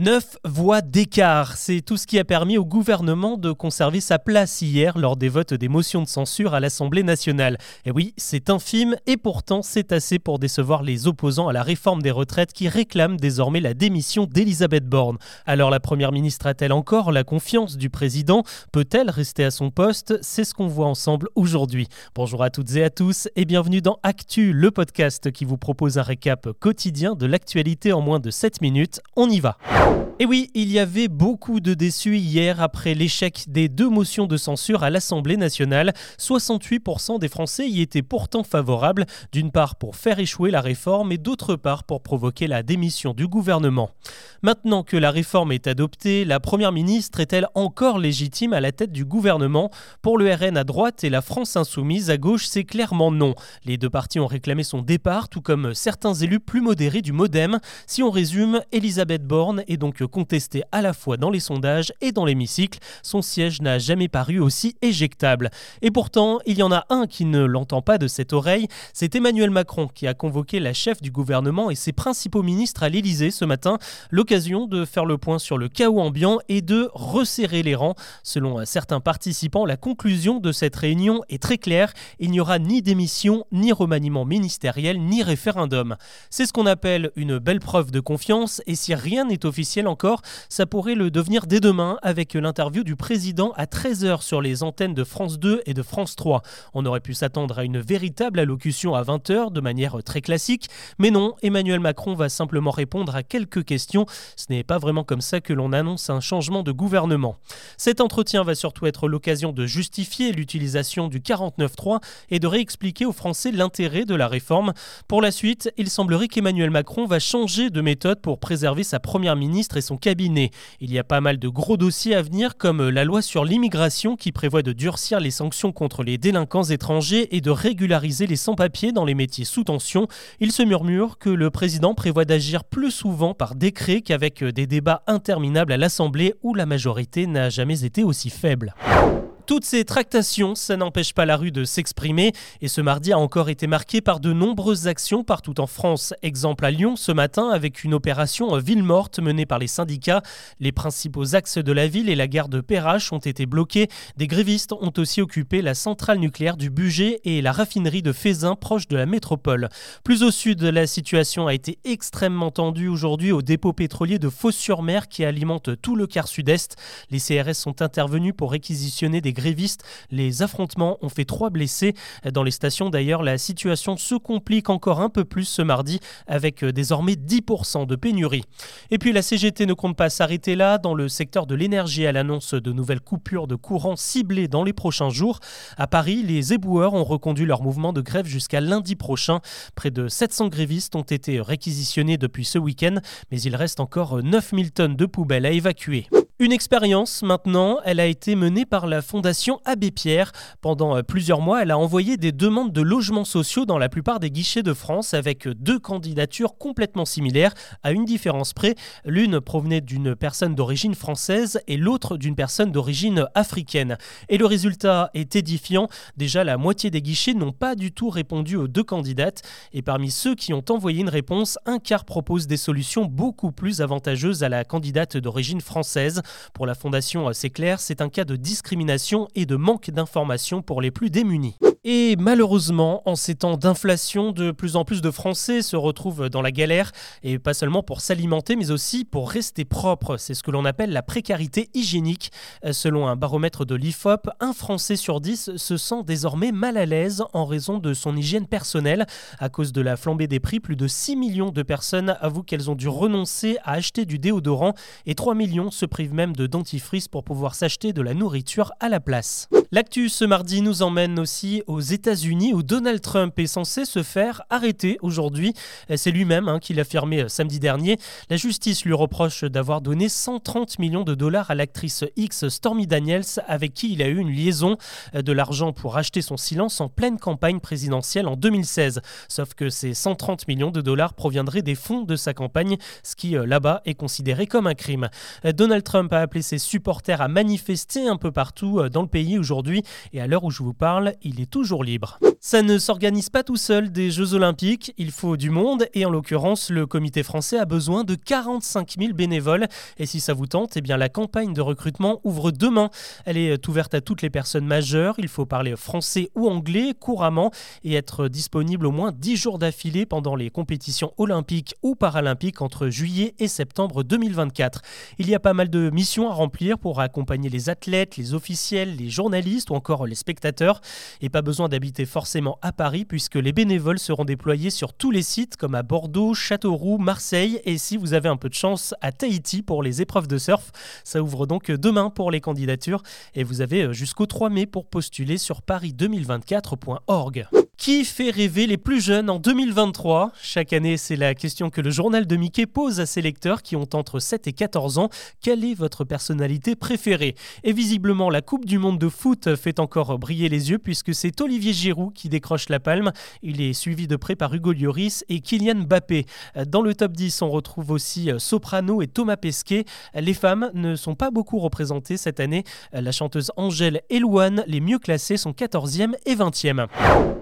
Neuf voix d'écart, c'est tout ce qui a permis au gouvernement de conserver sa place hier lors des votes des motions de censure à l'Assemblée nationale. Et oui, c'est infime et pourtant c'est assez pour décevoir les opposants à la réforme des retraites qui réclament désormais la démission d'Elisabeth Borne. Alors la Première ministre a-t-elle encore la confiance du président? Peut-elle rester à son poste? C'est ce qu'on voit ensemble aujourd'hui. Bonjour à toutes et à tous et bienvenue dans Actu, le podcast qui vous propose un récap quotidien de l'actualité en moins de 7 minutes. On y va. you Et oui, il y avait beaucoup de déçus hier après l'échec des deux motions de censure à l'Assemblée nationale. 68% des Français y étaient pourtant favorables, d'une part pour faire échouer la réforme et d'autre part pour provoquer la démission du gouvernement. Maintenant que la réforme est adoptée, la Première ministre est-elle encore légitime à la tête du gouvernement? Pour le RN à droite et la France insoumise à gauche, c'est clairement non. Les deux partis ont réclamé son départ, tout comme certains élus plus modérés du Modem. Si on résume, Elisabeth Borne est donc contesté à la fois dans les sondages et dans l'hémicycle. Son siège n'a jamais paru aussi éjectable. Et pourtant, il y en a un qui ne l'entend pas de cette oreille. C'est Emmanuel Macron qui a convoqué la chef du gouvernement et ses principaux ministres à l'Élysée ce matin. L'occasion de faire le point sur le chaos ambiant et de resserrer les rangs. Selon certains participants, la conclusion de cette réunion est très claire. Il n'y aura ni démission, ni remaniement ministériel, ni référendum. C'est ce qu'on appelle une belle preuve de confiance et si rien n'est officiel ça pourrait le devenir dès demain avec l'interview du président à 13h sur les antennes de France 2 et de France 3. On aurait pu s'attendre à une véritable allocution à 20h de manière très classique, mais non, Emmanuel Macron va simplement répondre à quelques questions. Ce n'est pas vraiment comme ça que l'on annonce un changement de gouvernement. Cet entretien va surtout être l'occasion de justifier l'utilisation du 49.3 et de réexpliquer aux Français l'intérêt de la réforme. Pour la suite, il semblerait qu'Emmanuel Macron va changer de méthode pour préserver sa première ministre et cabinet. Il y a pas mal de gros dossiers à venir comme la loi sur l'immigration qui prévoit de durcir les sanctions contre les délinquants étrangers et de régulariser les sans-papiers dans les métiers sous tension. Il se murmure que le président prévoit d'agir plus souvent par décret qu'avec des débats interminables à l'Assemblée où la majorité n'a jamais été aussi faible. Toutes ces tractations, ça n'empêche pas la rue de s'exprimer et ce mardi a encore été marqué par de nombreuses actions partout en France. Exemple à Lyon ce matin avec une opération ville morte menée par les syndicats. Les principaux axes de la ville et la gare de Perrache ont été bloqués. Des grévistes ont aussi occupé la centrale nucléaire du Bugey et la raffinerie de Fézin proche de la métropole. Plus au sud, la situation a été extrêmement tendue aujourd'hui au dépôt pétrolier de Fos-sur-Mer qui alimente tout le quart sud-est. Les CRS sont intervenus pour réquisitionner des grévistes. Les affrontements ont fait trois blessés. Dans les stations d'ailleurs, la situation se complique encore un peu plus ce mardi avec euh, désormais 10% de pénurie. Et puis la CGT ne compte pas s'arrêter là. Dans le secteur de l'énergie, à l'annonce de nouvelles coupures de courant ciblées dans les prochains jours. À Paris, les éboueurs ont reconduit leur mouvement de grève jusqu'à lundi prochain. Près de 700 grévistes ont été réquisitionnés depuis ce week-end, mais il reste encore 9000 tonnes de poubelles à évacuer. Une expérience maintenant, elle a été menée par la Fondation Abbé Pierre. Pendant euh, plusieurs mois, elle a envoyé des demandes de logements sociaux dans la plupart des guichets de France avec deux candidatures complètement similaires, à une différence près. L'une provenait d'une personne d'origine française et l'autre d'une personne d'origine africaine. Et le résultat est édifiant. Déjà, la moitié des guichets n'ont pas du tout répondu aux deux candidates. Et parmi ceux qui ont envoyé une réponse, un quart propose des solutions beaucoup plus avantageuses à la candidate d'origine française. Pour la Fondation C'est clair, c'est un cas de discrimination et de manque d'information pour les plus démunis. Et malheureusement, en ces temps d'inflation, de plus en plus de Français se retrouvent dans la galère, et pas seulement pour s'alimenter, mais aussi pour rester propre. C'est ce que l'on appelle la précarité hygiénique. Selon un baromètre de l'IFOP, un Français sur dix se sent désormais mal à l'aise en raison de son hygiène personnelle. À cause de la flambée des prix, plus de 6 millions de personnes avouent qu'elles ont dû renoncer à acheter du déodorant, et 3 millions se privent même de dentifrice pour pouvoir s'acheter de la nourriture à la place. L'actu ce mardi nous emmène aussi aux États-Unis où Donald Trump est censé se faire arrêter aujourd'hui. C'est lui-même hein, qui l'a affirmé euh, samedi dernier. La justice lui reproche d'avoir donné 130 millions de dollars à l'actrice X Stormy Daniels avec qui il a eu une liaison euh, de l'argent pour acheter son silence en pleine campagne présidentielle en 2016. Sauf que ces 130 millions de dollars proviendraient des fonds de sa campagne, ce qui euh, là-bas est considéré comme un crime. Donald Trump a appelé ses supporters à manifester un peu partout dans le pays aujourd'hui et à l'heure où je vous parle, il est toujours libre. Ça ne s'organise pas tout seul des Jeux Olympiques, il faut du monde et en l'occurrence le comité français a besoin de 45 000 bénévoles et si ça vous tente, eh bien la campagne de recrutement ouvre demain. Elle est ouverte à toutes les personnes majeures, il faut parler français ou anglais couramment et être disponible au moins 10 jours d'affilée pendant les compétitions olympiques ou paralympiques entre juillet et septembre 2024. Il y a pas mal de missions à remplir pour accompagner les athlètes, les officiels, les journalistes ou encore les spectateurs et pas besoin d'habiter forcément à Paris puisque les bénévoles seront déployés sur tous les sites comme à Bordeaux, Châteauroux, Marseille et si vous avez un peu de chance à Tahiti pour les épreuves de surf. Ça ouvre donc demain pour les candidatures et vous avez jusqu'au 3 mai pour postuler sur paris2024.org. Qui fait rêver les plus jeunes en 2023 Chaque année, c'est la question que le journal de Mickey pose à ses lecteurs qui ont entre 7 et 14 ans. Quelle est votre personnalité préférée? Et visiblement, la Coupe du Monde de foot fait encore briller les yeux puisque c'est Olivier Giroud qui décroche la palme. Il est suivi de près par Hugo Lloris et Kylian Mbappé. Dans le top 10, on retrouve aussi Soprano et Thomas Pesquet. Les femmes ne sont pas beaucoup représentées cette année. La chanteuse Angèle Elouane, les mieux classées, sont 14e et 20e.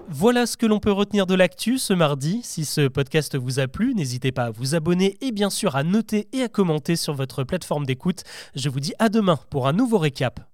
Voilà ce que l'on peut retenir de l'actu ce mardi. Si ce podcast vous a plu, n'hésitez pas à vous abonner et bien sûr à noter et à commenter sur votre plateforme d'écoute. Je vous dis à demain pour un nouveau récap.